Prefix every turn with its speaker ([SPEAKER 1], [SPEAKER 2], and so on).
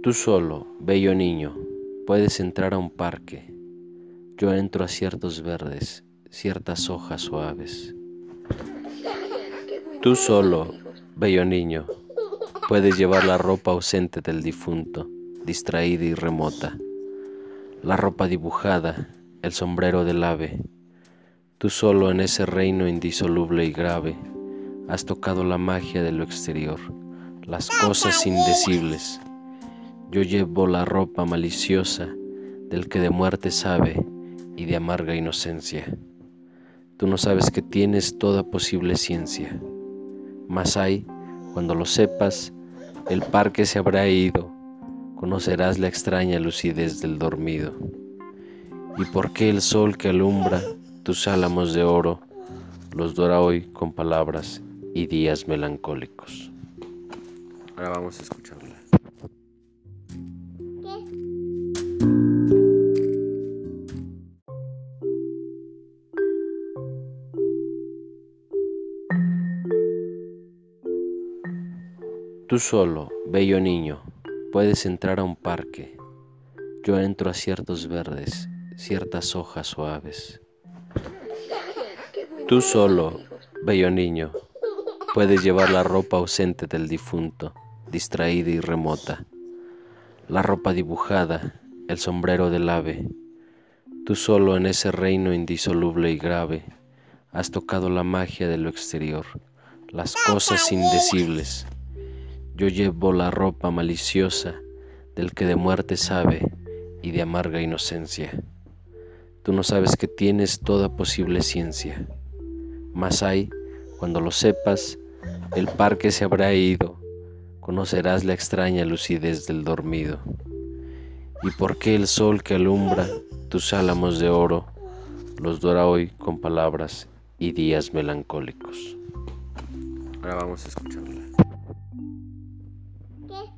[SPEAKER 1] Tú solo, bello niño, puedes entrar a un parque. Yo entro a ciertos verdes, ciertas hojas suaves. Tú solo, bello niño, puedes llevar la ropa ausente del difunto, distraída y remota, la ropa dibujada, el sombrero del ave. Tú solo en ese reino indisoluble y grave has tocado la magia de lo exterior, las cosas indecibles yo llevo la ropa maliciosa del que de muerte sabe y de amarga inocencia. Tú no sabes que tienes toda posible ciencia, mas hay, cuando lo sepas, el parque se habrá ido, conocerás la extraña lucidez del dormido. ¿Y por qué el sol que alumbra tus álamos de oro los dora hoy con palabras y días melancólicos? Ahora vamos a escucharla. Tú solo, bello niño, puedes entrar a un parque. Yo entro a ciertos verdes, ciertas hojas suaves. Tú solo, bello niño, puedes llevar la ropa ausente del difunto, distraída y remota, la ropa dibujada, el sombrero del ave. Tú solo en ese reino indisoluble y grave has tocado la magia de lo exterior, las cosas indecibles yo llevo la ropa maliciosa del que de muerte sabe y de amarga inocencia. Tú no sabes que tienes toda posible ciencia, mas hay, cuando lo sepas, el parque se habrá ido, conocerás la extraña lucidez del dormido. ¿Y por qué el sol que alumbra tus álamos de oro los dora hoy con palabras y días melancólicos? Ahora vamos a escucharla. Okay.